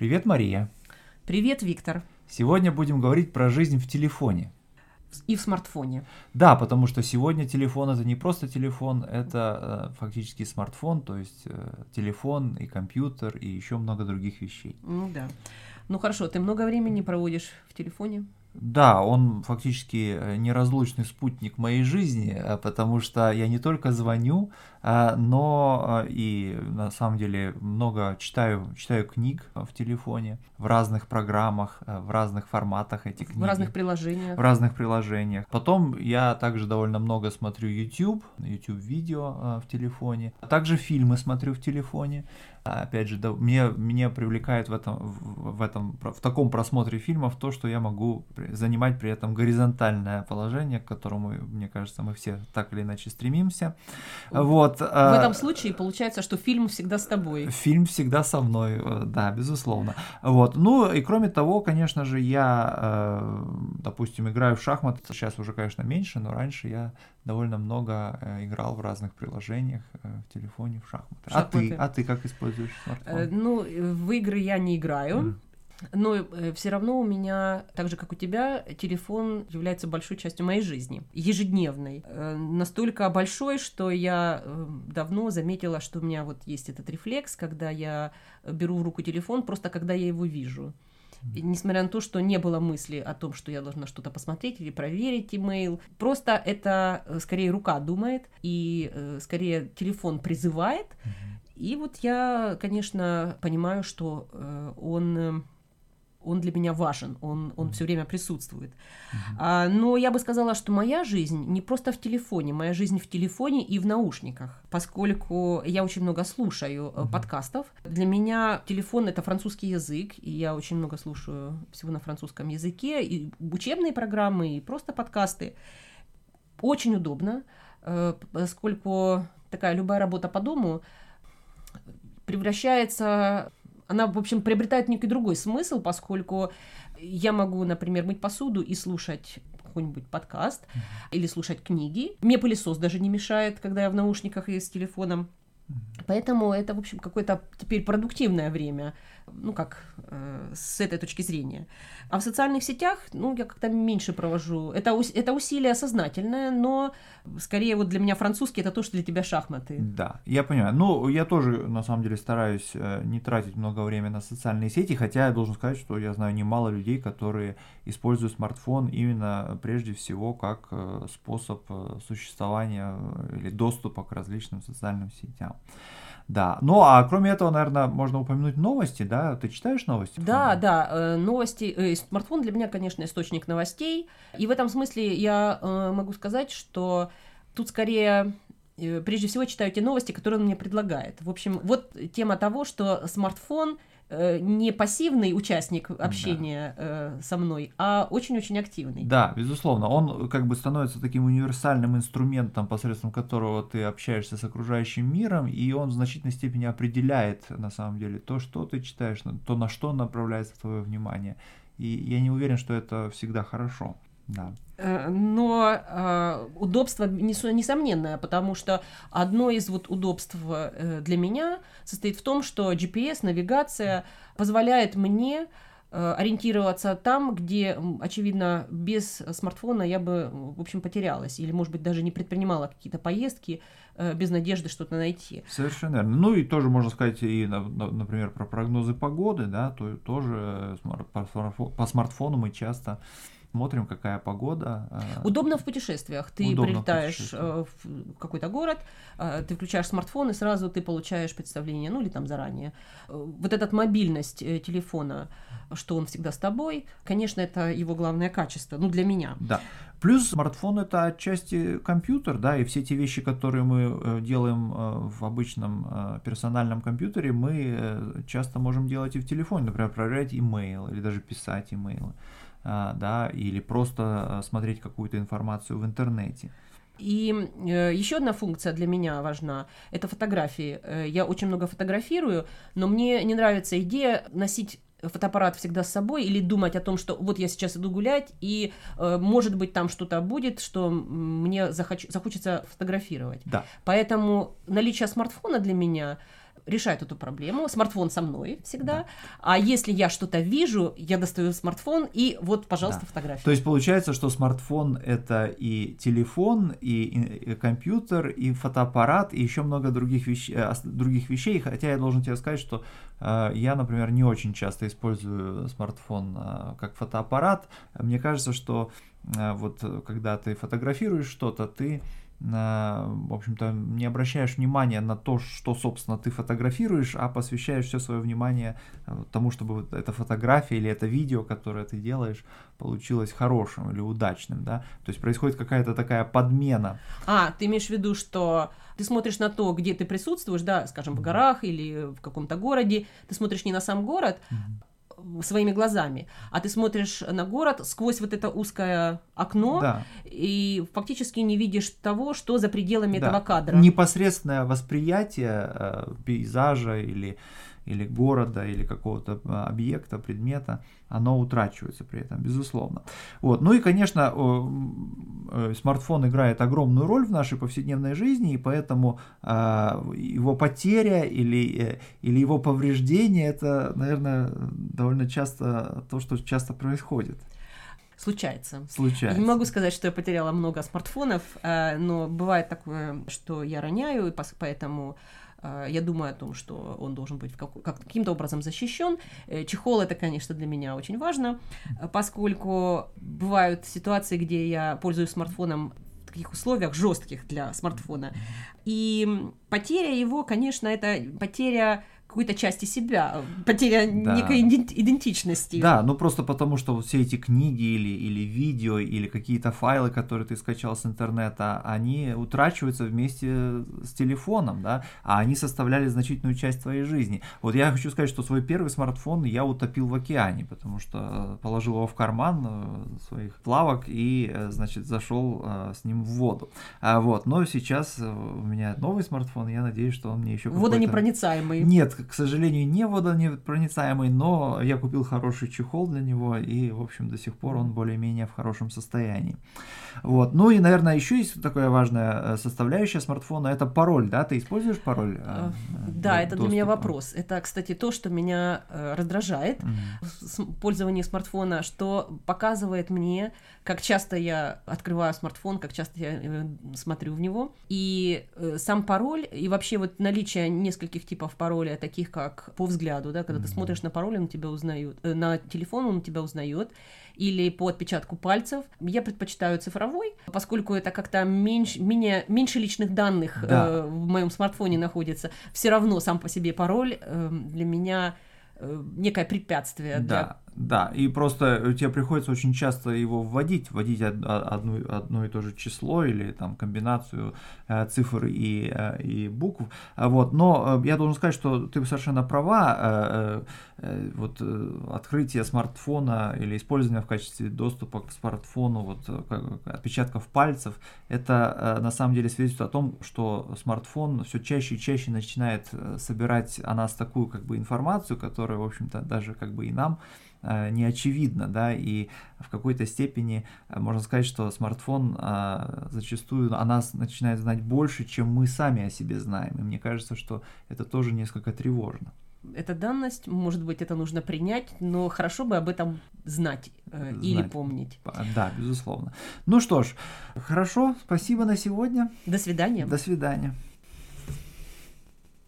Привет, Мария. Привет, Виктор. Сегодня будем говорить про жизнь в телефоне. И в смартфоне. Да, потому что сегодня телефон это не просто телефон, это э, фактически смартфон, то есть э, телефон и компьютер и еще много других вещей. Ну да. Ну хорошо, ты много времени проводишь в телефоне? Да, он фактически э, неразлучный спутник моей жизни, э, потому что я не только звоню, э, но и на самом деле много читаю, читаю книг в телефоне, в разных программах, в разных форматах этих книг. В разных приложениях. В разных приложениях. Потом я также довольно много смотрю YouTube, YouTube видео в телефоне. Также фильмы смотрю в телефоне. Опять же, да, мне, меня привлекает в этом, в, в этом, в таком просмотре фильмов то, что я могу занимать при этом горизонтальное положение, к которому, мне кажется, мы все так или иначе стремимся. Вот. В а, этом случае получается, что фильм всегда с тобой. Фильм всегда со мной, э, да, безусловно. Вот. Ну и кроме того, конечно же, я, э, допустим, играю в шахматы. Сейчас уже, конечно, меньше, но раньше я довольно много э, играл в разных приложениях в телефоне в шахматы. шахматы. А ты, а ты как используешь смартфон? Ну, в игры я не играю. Mm. Но э, все равно у меня, так же как у тебя, телефон является большой частью моей жизни, ежедневной. Э, настолько большой, что я э, давно заметила, что у меня вот есть этот рефлекс, когда я беру в руку телефон, просто когда я его вижу. И несмотря на то, что не было мысли о том, что я должна что-то посмотреть или проверить имейл, просто это скорее рука думает, и скорее телефон призывает. И вот я, конечно, понимаю, что он он для меня важен, он, он все время присутствует. А, но я бы сказала, что моя жизнь не просто в телефоне, моя жизнь в телефоне и в наушниках, поскольку я очень много слушаю uh-huh. подкастов. Для меня телефон это французский язык, и я очень много слушаю всего на французском языке, и учебные программы, и просто подкасты. Очень удобно, э, поскольку такая любая работа по дому превращается она, в общем, приобретает некий другой смысл, поскольку я могу, например, мыть посуду и слушать какой-нибудь подкаст mm-hmm. или слушать книги. Мне пылесос даже не мешает, когда я в наушниках и с телефоном. Поэтому это, в общем, какое-то теперь продуктивное время, ну как э, с этой точки зрения. А в социальных сетях, ну, я как-то меньше провожу. Это, это усилие сознательное, но скорее вот для меня французский это то, что для тебя шахматы. Да, я понимаю. Ну, я тоже, на самом деле, стараюсь э, не тратить много времени на социальные сети, хотя я должен сказать, что я знаю немало людей, которые используют смартфон именно прежде всего как э, способ э, существования или доступа к различным социальным сетям. Да. Ну, а кроме этого, наверное, можно упомянуть новости, да? Ты читаешь новости? Да, да. Э, новости. Э, смартфон для меня, конечно, источник новостей. И в этом смысле я э, могу сказать, что тут скорее прежде всего читаю те новости, которые он мне предлагает. В общем, вот тема того, что смартфон Э, не пассивный участник общения да. э, со мной, а очень-очень активный. Да, безусловно. Он как бы становится таким универсальным инструментом, посредством которого ты общаешься с окружающим миром, и он в значительной степени определяет, на самом деле, то, что ты читаешь, то, на что направляется твое внимание. И я не уверен, что это всегда хорошо. Да. Э, но э, удобство несомненное, потому что одно из вот удобств э, для меня состоит в том, что GPS, навигация позволяет мне ориентироваться там, где, очевидно, без смартфона я бы, в общем, потерялась или, может быть, даже не предпринимала какие-то поездки без надежды что-то найти. Совершенно верно. Ну и тоже можно сказать и, например, про прогнозы погоды, да, то тоже по смартфону мы часто смотрим, какая погода. Э, Удобно в путешествиях. Ты Удобно прилетаешь в, э, в какой-то город, э, ты включаешь смартфон, и сразу ты получаешь представление, ну или там заранее. Вот эта мобильность телефона, что он всегда с тобой, конечно, это его главное качество, ну для меня. Да. Плюс смартфон это отчасти компьютер, да, и все те вещи, которые мы делаем в обычном персональном компьютере, мы часто можем делать и в телефоне, например, проверять имейл или даже писать имейлы. А, да, или просто а, смотреть какую-то информацию в интернете. И э, еще одна функция для меня важна – это фотографии. Э, я очень много фотографирую, но мне не нравится идея носить фотоаппарат всегда с собой или думать о том, что вот я сейчас иду гулять, и э, может быть там что-то будет, что мне захоч... захочется фотографировать. Да. Поэтому наличие смартфона для меня решает эту проблему. Смартфон со мной всегда. Да. А если я что-то вижу, я достаю смартфон и вот, пожалуйста, да. фотография. То есть получается, что смартфон это и телефон, и, и компьютер, и фотоаппарат, и еще много других, вещ... Э, других вещей. Хотя я должен тебе сказать, что э, я, например, не очень часто использую смартфон э, как фотоаппарат. Мне кажется, что э, вот когда ты фотографируешь что-то, ты в общем-то, не обращаешь внимания на то, что, собственно, ты фотографируешь, а посвящаешь все свое внимание э, тому, чтобы вот эта фотография или это видео, которое ты делаешь, получилось хорошим или удачным, да? То есть происходит какая-то такая подмена. А, ты имеешь в виду, что ты смотришь на то, где ты присутствуешь, да, скажем, в горах или в каком-то городе, ты смотришь не на сам город, mm-hmm своими глазами, а ты смотришь на город сквозь вот это узкое окно да. и фактически не видишь того, что за пределами да. этого кадра. Непосредственное восприятие э, пейзажа или или города, или какого-то а, объекта, предмета, оно утрачивается при этом, безусловно. Вот. Ну и, конечно, э, смартфон играет огромную роль в нашей повседневной жизни, и поэтому а, его потеря или, э, или его повреждение, это, наверное, довольно часто то, что часто происходит. Случается. Случается. Не могу сказать, что я потеряла много смартфонов, э, но бывает такое, что я роняю, и поэтому а, я думаю о том, что он должен быть как, каким-то образом защищен. Э, чехол это, конечно, для меня очень важно, поскольку бывают ситуации, где я пользуюсь смартфоном в таких условиях жестких для смартфона. И потеря его, конечно, это потеря какой-то части себя, потеря да. некой идентичности. Да, ну просто потому, что вот все эти книги или, или видео, или какие-то файлы, которые ты скачал с интернета, они утрачиваются вместе с телефоном, да, а они составляли значительную часть твоей жизни. Вот я хочу сказать, что свой первый смартфон я утопил в океане, потому что положил его в карман э, своих плавок и, э, значит, зашел э, с ним в воду. А вот, но сейчас у меня новый смартфон, я надеюсь, что он мне еще Водонепроницаемый. Нет, к сожалению, не водонепроницаемый, но я купил хороший чехол для него, и, в общем, до сих пор он более-менее в хорошем состоянии. Вот. Ну и, наверное, еще есть такая важная э, составляющая смартфона, это пароль, да? Ты используешь пароль? Э, да, это доступа? для меня вопрос. Это, кстати, то, что меня э, раздражает mm-hmm. в пользовании смартфона, что показывает мне, как часто я открываю смартфон, как часто я смотрю в него. И сам пароль, и вообще вот наличие нескольких типов пароля, таких как по взгляду, да, когда mm-hmm. ты смотришь на пароль, он тебя узнает, э, на телефон он тебя узнает, или по отпечатку пальцев. Я предпочитаю цифровой, поскольку это как-то меньше, менее, меньше личных данных да. э, в моем смартфоне находится. Все равно сам по себе пароль э, для меня э, некое препятствие. Да. Да, и просто тебе приходится очень часто его вводить, вводить одну, одно и то же число или там комбинацию э, цифр и, э, и букв. Вот. Но э, я должен сказать, что ты совершенно права. Э, э, вот э, открытие смартфона или использование в качестве доступа к смартфону вот, э, отпечатков пальцев, это э, на самом деле свидетельствует о том, что смартфон все чаще и чаще начинает э, собирать о нас такую как бы информацию, которая, в общем-то, даже как бы и нам Э, не очевидно, да, и в какой-то степени э, можно сказать, что смартфон э, зачастую о нас начинает знать больше, чем мы сами о себе знаем, и мне кажется, что это тоже несколько тревожно. Это данность, может быть, это нужно принять, но хорошо бы об этом знать, э, знать. или помнить. Да, безусловно. Ну что ж, хорошо, спасибо на сегодня. До свидания. До свидания.